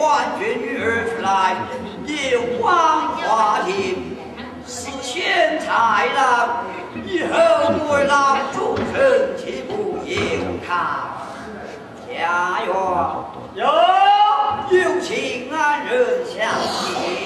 唤君女儿出来迎光花亭是千才郎以后不为老众生岂不应他家园有有请安人相见。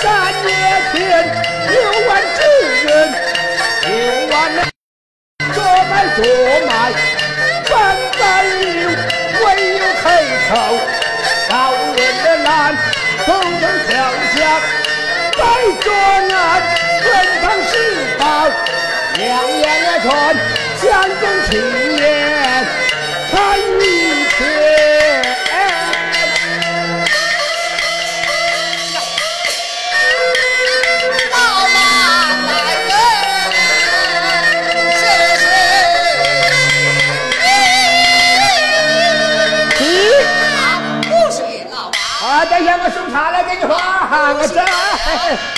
三月天，有万之人，有万人做买做卖，万般有，唯有黑头。高人的难，头头想想，白做难，奔腾是宝，两眼也穿，相中青年，在。你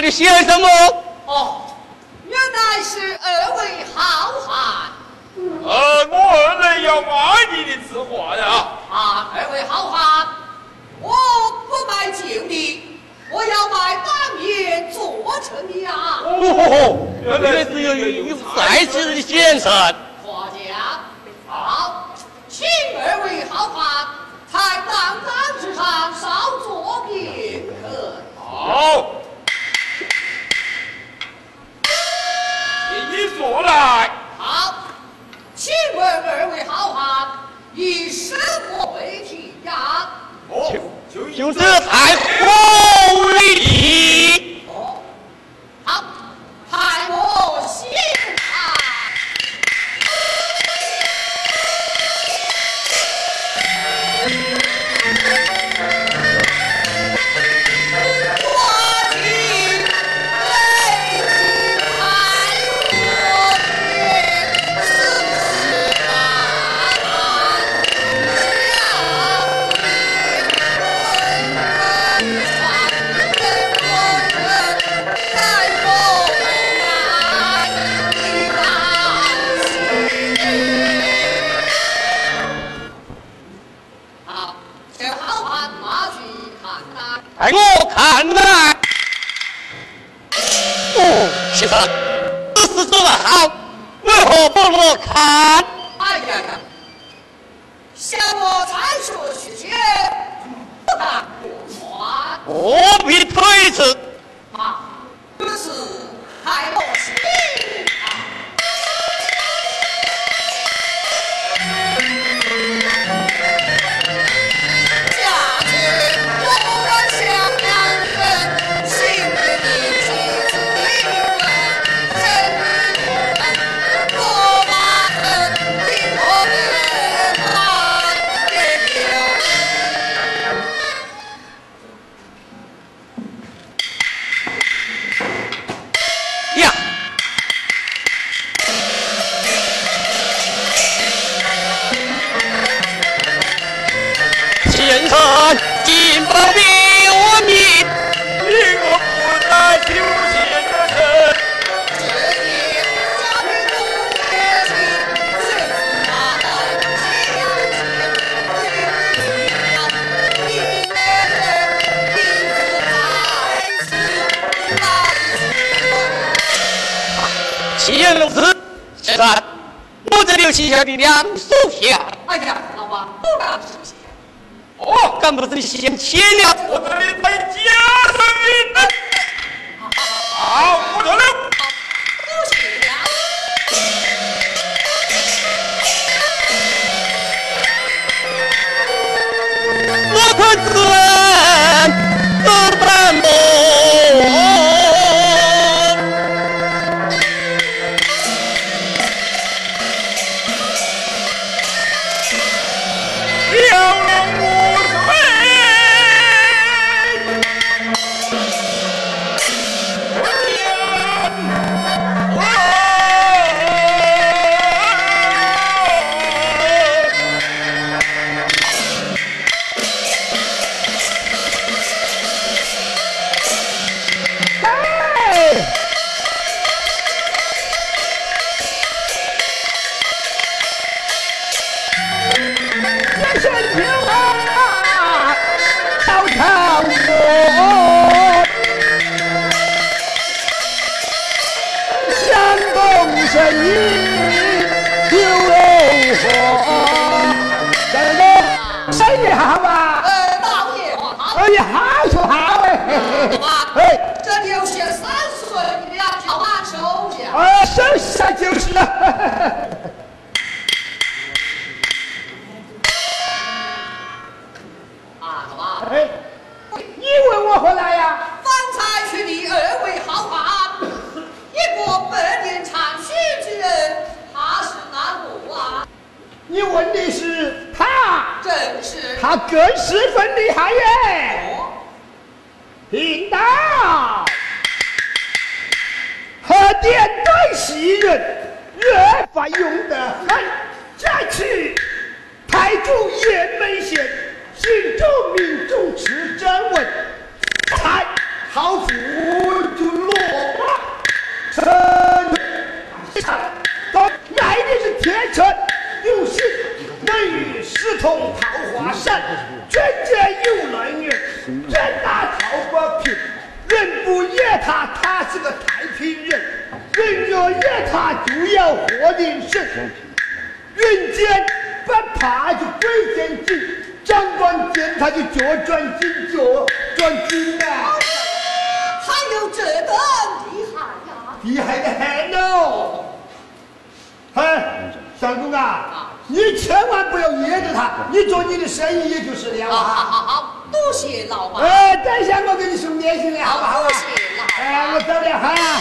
的先生吗？哦，原来是二位好汉呃，我二人要买你的字画呀。啊！二位好汉，我不卖旧的，我要卖当年做成的呀。哦，原来是有有在此的先生。画家，好，请二位好汉在当当之上稍作片刻。好，好，请问二位好汉以什么为题呀？哦，就就这太红礼。为何不落看？哎爹的两手皮。哎呀，老婆，不敢吃。哦，干么先切了？云剑不怕就鬼见紧，长官见他就脚转紧，脚转紧呐。还有这等厉害呀？厉害的很哦。哎，相公啊，你千万不要噎着他，你做你的生意也就是了。好好好，多谢老王。哎，等一下我给你送点心来，好不好？多谢老。哎，我走了哈。啊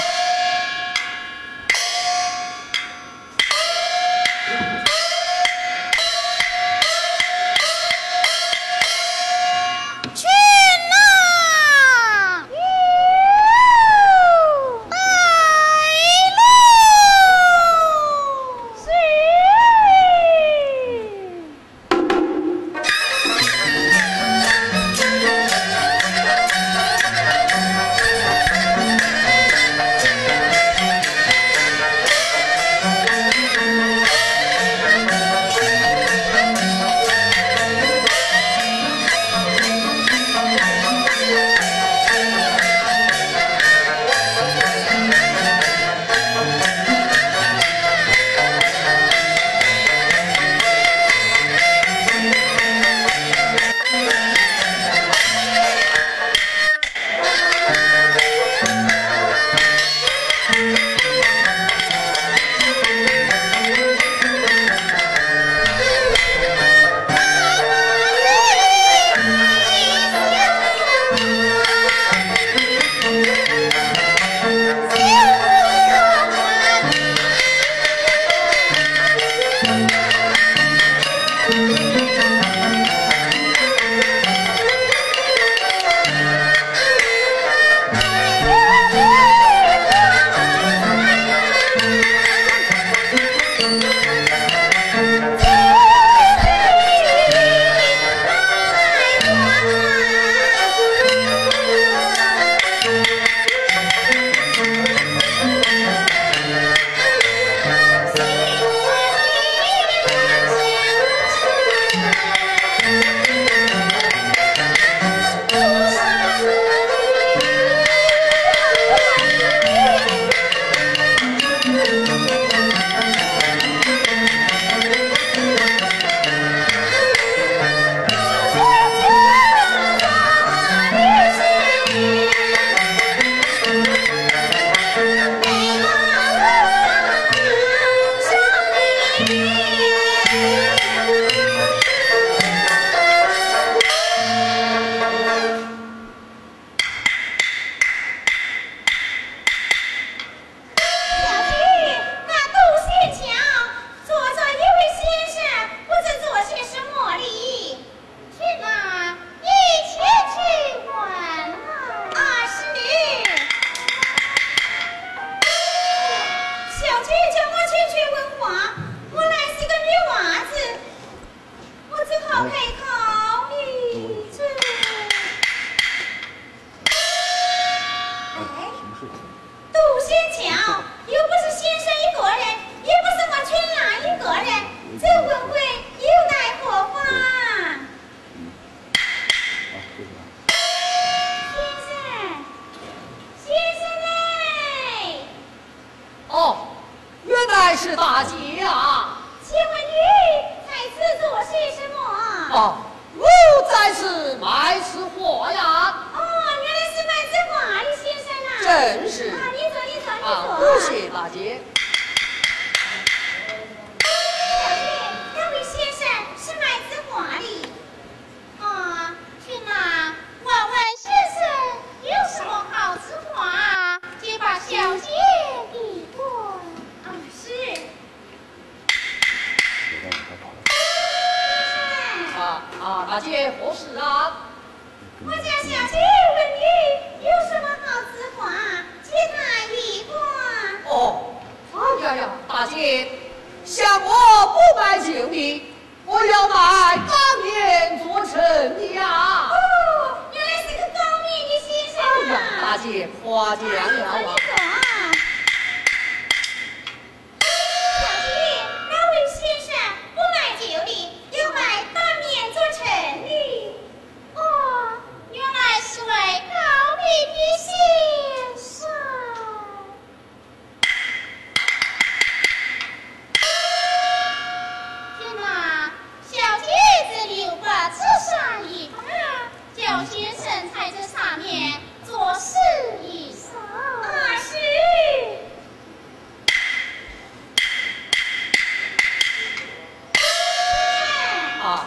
啊。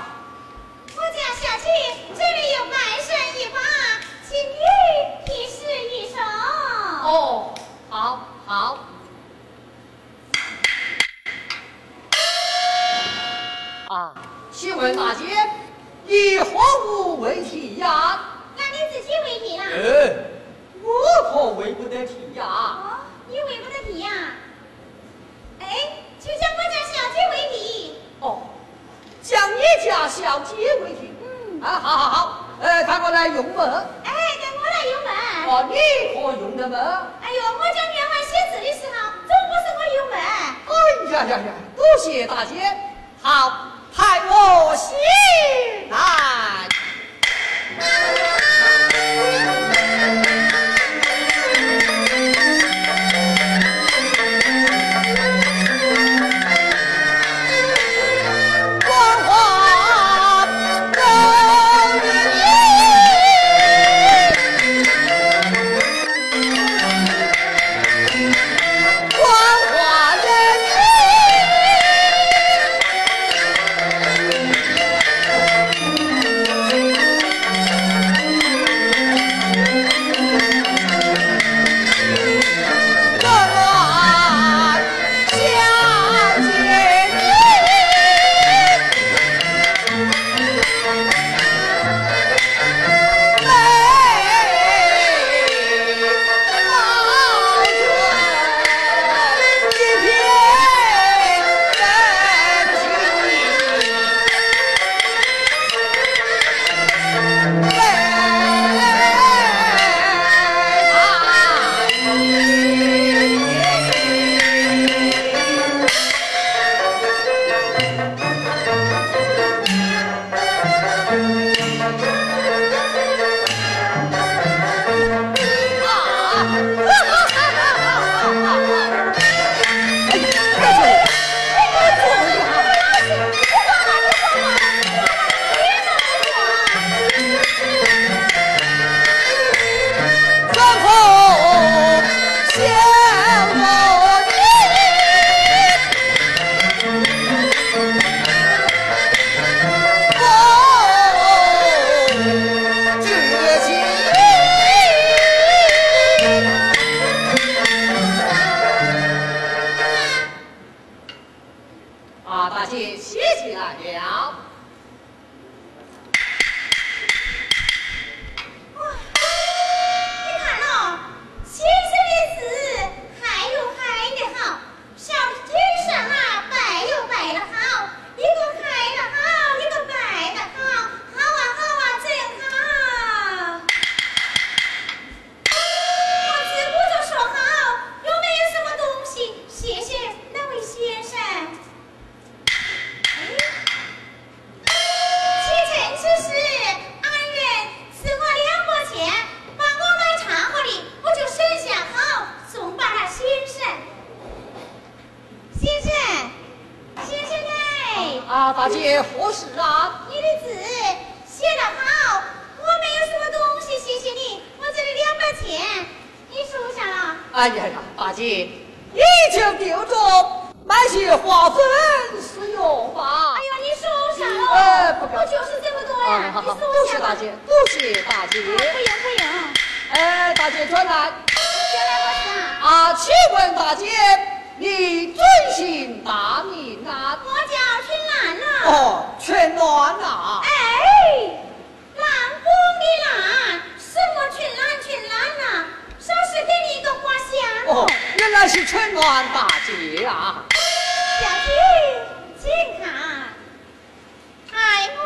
我家小区这里有白水一把，请你提示一声。哦，好，好。啊，请问大姐，你何物为题呀？那你自己为题啦。嗯，我可为不得题呀。哦，你为不得题呀、要小鸡回去，啊，好好好，呃，看我来用门，哎，我来用门，哦，你可用了门？哎呦，我讲夜晚写字的时候，总不是我用门。哎呀呀呀，多谢大姐，好，还我戏啊！何事啊？你的字写得好，我没有什么东西，谢谢你。我这里两百钱，你收下了。哎呀呀，大姐，你就丢着买些花粉使用吧。哎呀，你收下了。哎不我就是这么多呀，你收多下吧。谢大姐，多谢大姐。不用不用，哎，大姐转来。啊，啊，请问大姐，你尊姓大名啊？我叫。哦，全乱呐。哎，兰花的兰，什么春暖春兰呐？稍是给你一个花香。哦，原来是春暖大姐啊。小姐，请看，哎，我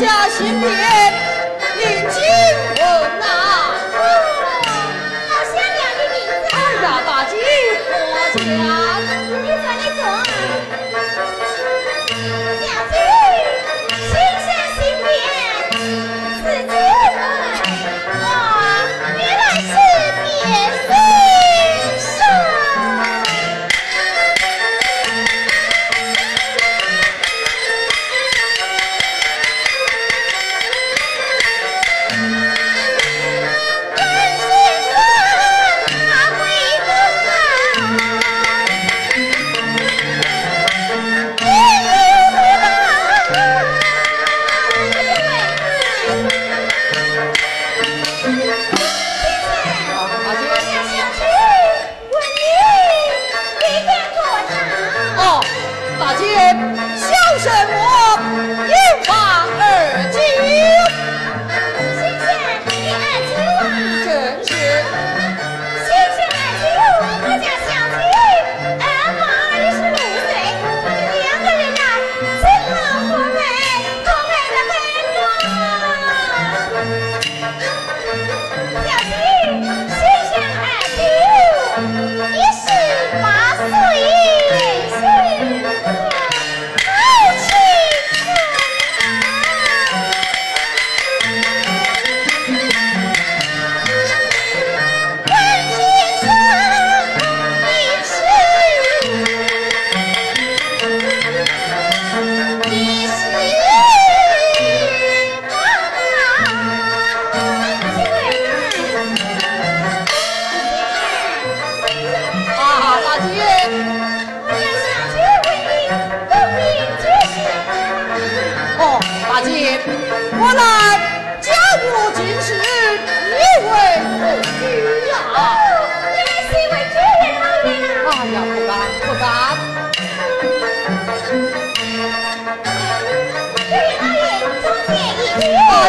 下新帖领金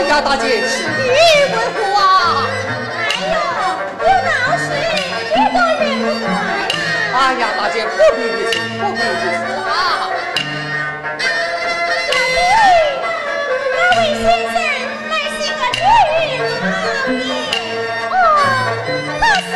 呀，大姐，是你为何啊？哎呦，有道是越多越不快呀。哎呀，大姐，不必如此，不必如此啊。小姐，那位先生乃是个女人老爷，哦，那是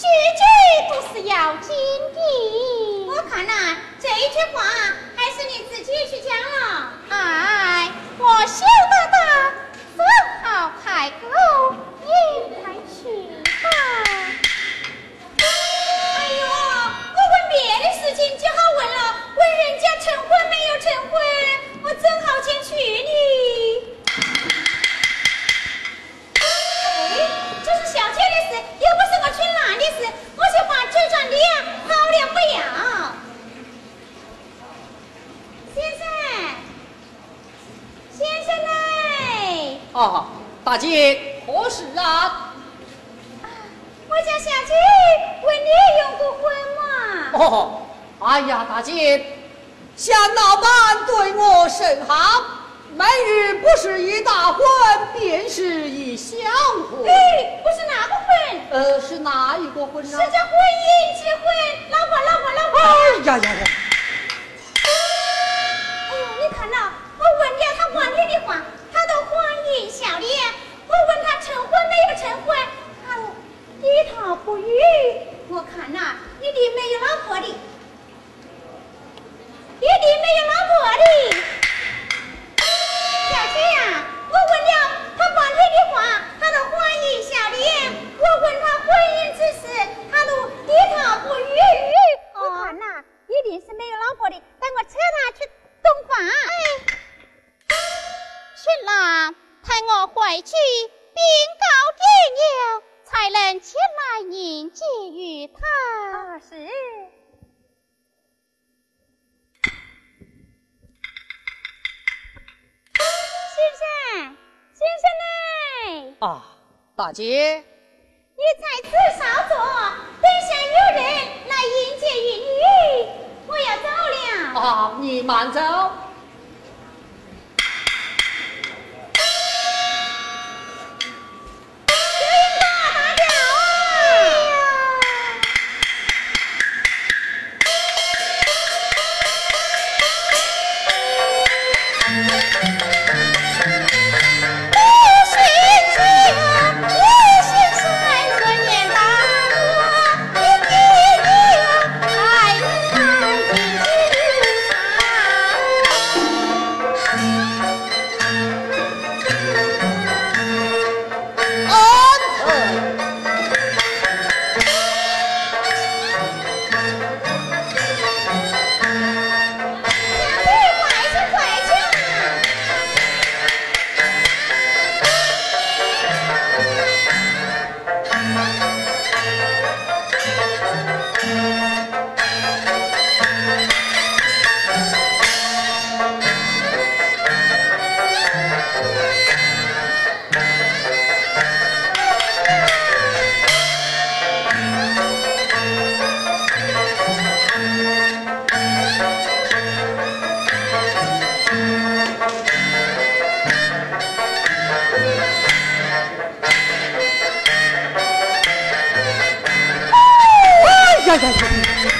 句句都是要紧的。我看呐、这一句话还是你自己去讲了。哎，我羞答答，正好开口，你快去吧。哎呦，我问别的事情就好问了，问人家成婚没有成婚，我正好前去呢。转的呀，好了不要。先生，先生嘞，啊，大姐，何事啊？我家小姐问你用过婚吗？哦，哎呀，大姐，向老板对我甚好，每日不是一大婚，便是一小婚。哎，不是哪个婚？呃，是哪一个婚呢？是这婚姻结婚，老婆老婆老婆。哎呀呀呀！哎呦，你看呐，我问了他半天的话，他都欢迎笑脸。我问他成婚没有成婚，他低头不语。我看呐，一定没有老婆的，一定没有老婆的。我问了他半天的话，他都欢迎笑脸。我问他婚姻之事，他都点头不语。我看呐，一定是没有老婆的，等我扯他去洞房。去啦，待我回去禀告爹娘，才能前来迎接与他。啊，大姐，你在此稍坐，等下有人来迎接于你。我要走了。啊，你慢走。trời trời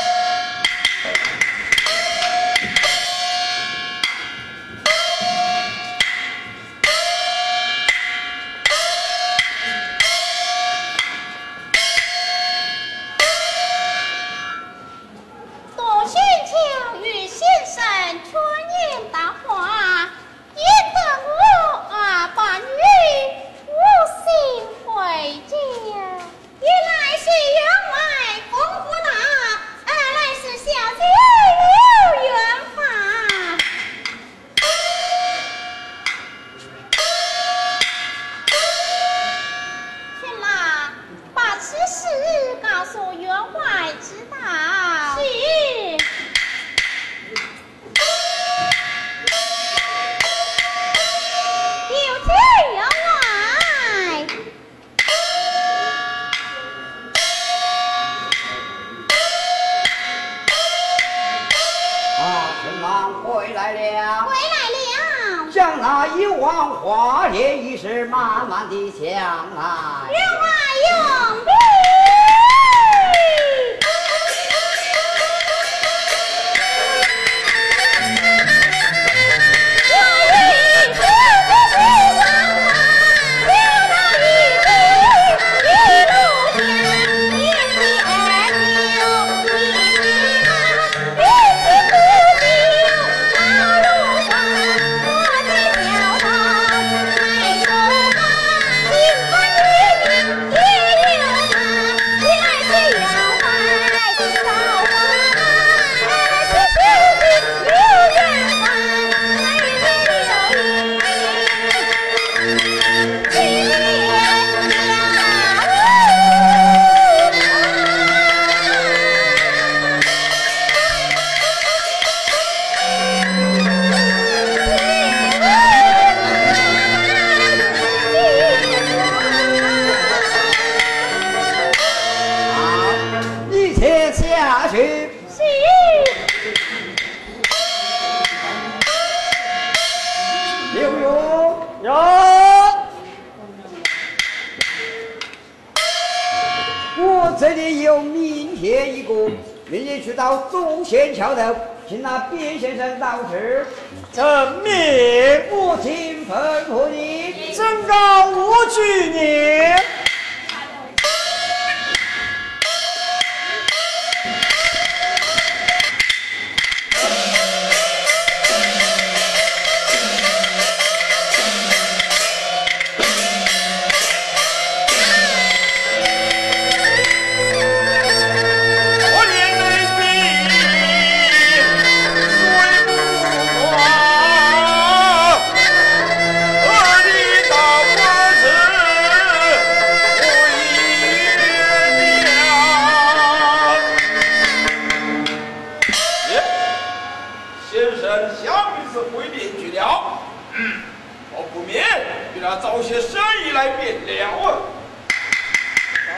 与他找些生意来便了啊。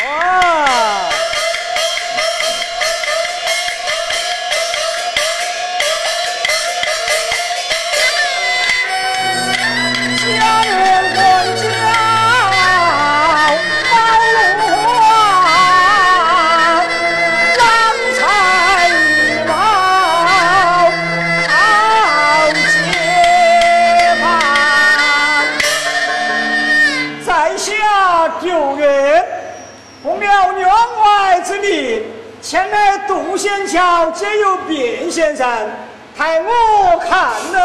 啊！先生，派我看了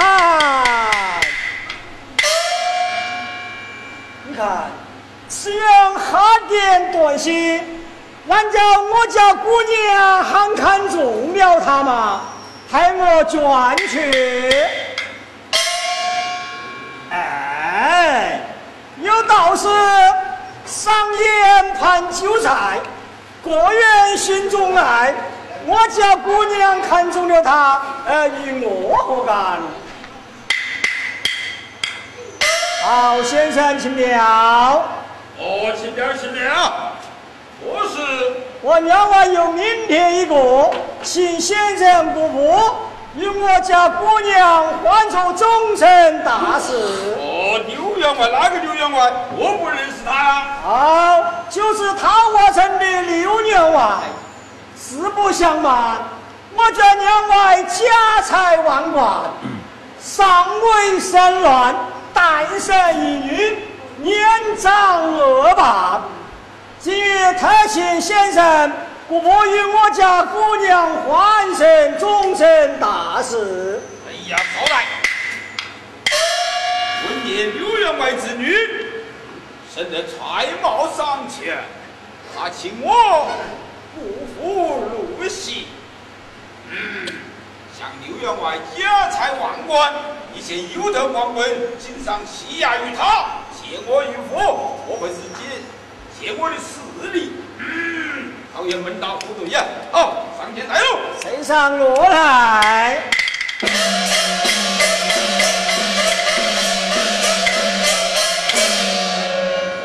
来。你看，此人哈点短信，难叫我家姑娘很看中了他嘛，派我转去。哎，有道是上言盼韭菜，过眼心中爱。我家姑娘看中了他，呃，与我何干？好，先生，请了。哦，请了，请了。我是我娘外有明天一个，请先生姑父与我家姑娘换做终身大事。哦，刘员外，哪个刘员外？我不认识他呀。好，就是桃花城的刘员外。实不相瞒，我这两外家财万贯，尚未生卵，诞生一女，年长二八。今日特请先生姑父与我家姑娘欢成终身大事。哎呀，少来！闻言刘员外之女，生得才貌尚浅，他请我不服入席。嗯，像刘员外家财万贯，一切有德光棍，经常欺压于他，借我于父，莫非是借借我的势力？嗯，讨厌门道不对呀！好，上前来喽！身上落来。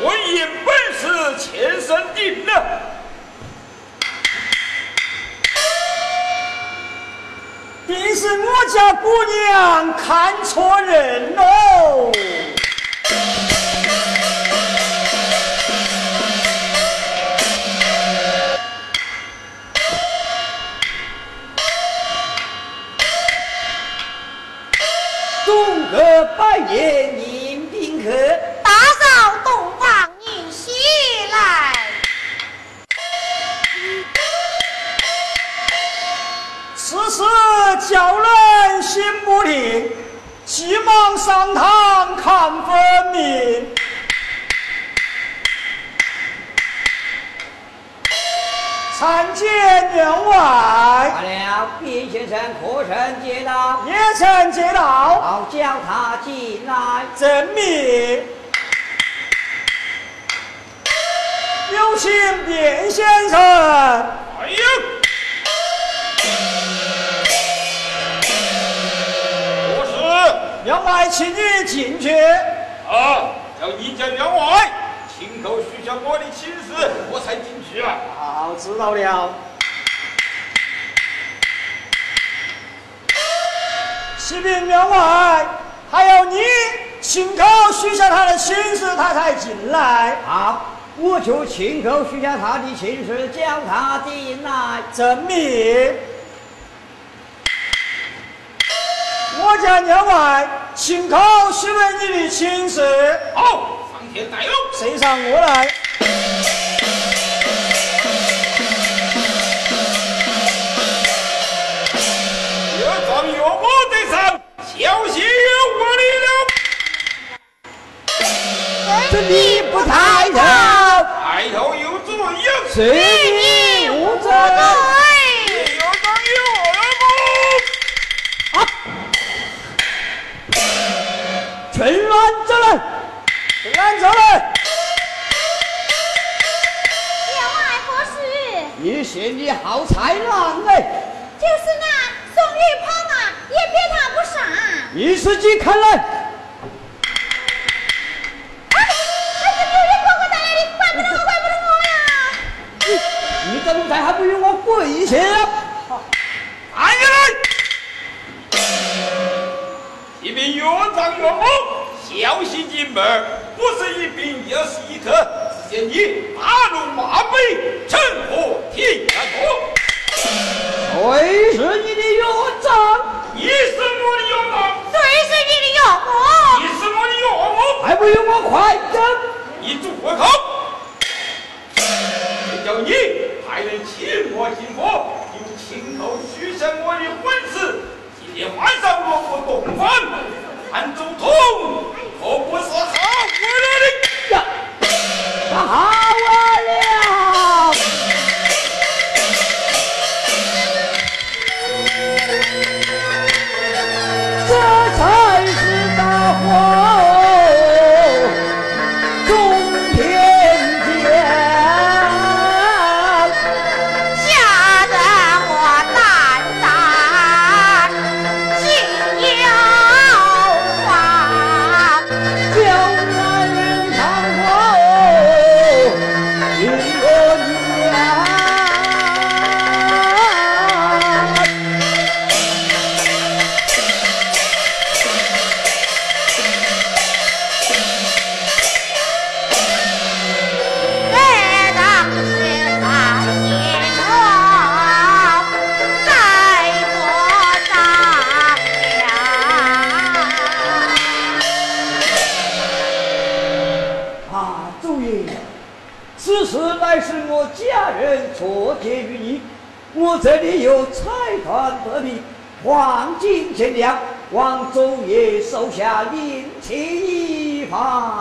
文言本是前生定了。定是我家姑娘看错人喽。东阁百年迎宾客，打扫洞房迎喜来。叫人心不宁，急忙上堂看分明。参见员外，罢了，卞先生可曾接到？也曾接到，好，叫他进来。证明。有请卞先生。哎呀！是员外，请你进去。啊，要你家员外亲口许下我的亲事，我才进去啊。好，知道了。启禀员外，还要你亲口许下他的亲事，他才进来。好，我就亲口许下他的亲事，叫他进来证明。我家娘外亲口许了你的亲事，好，上天带路。身上我来。岳丈岳母在上，小心有我了。这你不抬头，抬头有主有是你无罪。春兰走来，春兰走来。员外何事？你嫌你好才郎哎，就是那宋玉鹏啊，也比他不上。你自己看来。啊，还是刘玉哥哥带来的，怪不得我，怪不得我呀！你怎么在还不如我跪下？站起来！一名岳丈岳母，小心进门，不是一兵就是一客，只见你大怒马背，趁火天下多。谁是你的岳丈？你是我的岳母，谁是你的岳母？你是我的岳母，还不用我快走？你住我口！谁叫你还能亲我亲我，又亲口许下我的婚事？今天晚上我不动饭，汉周通可不是好为了的。呀，打我了！这才是大祸黄金千两，望祖爷手下另起一方。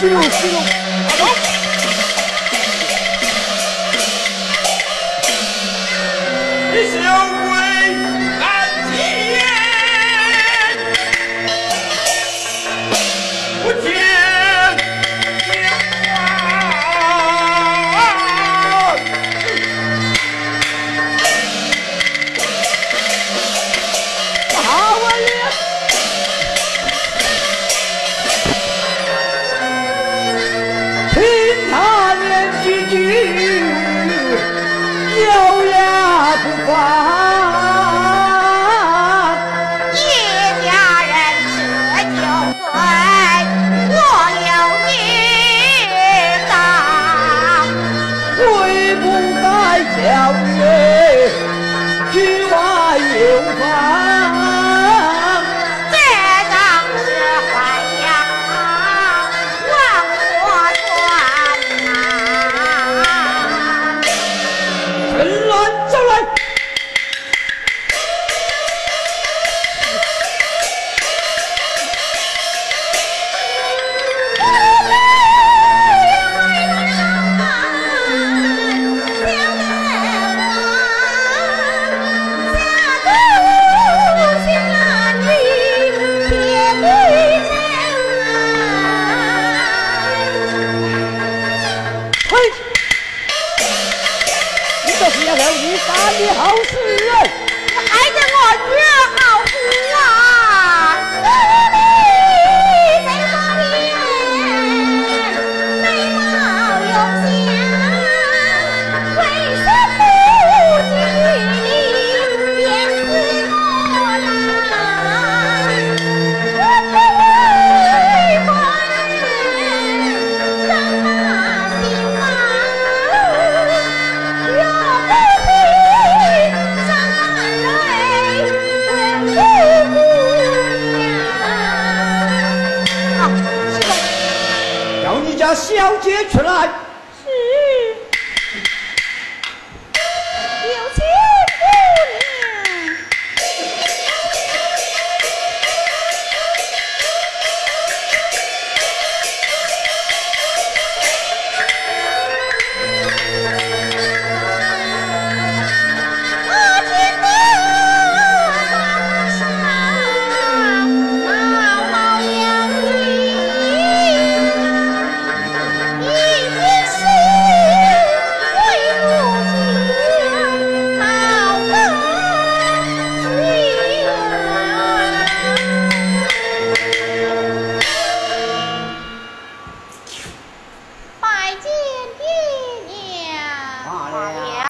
吃肉吃肉。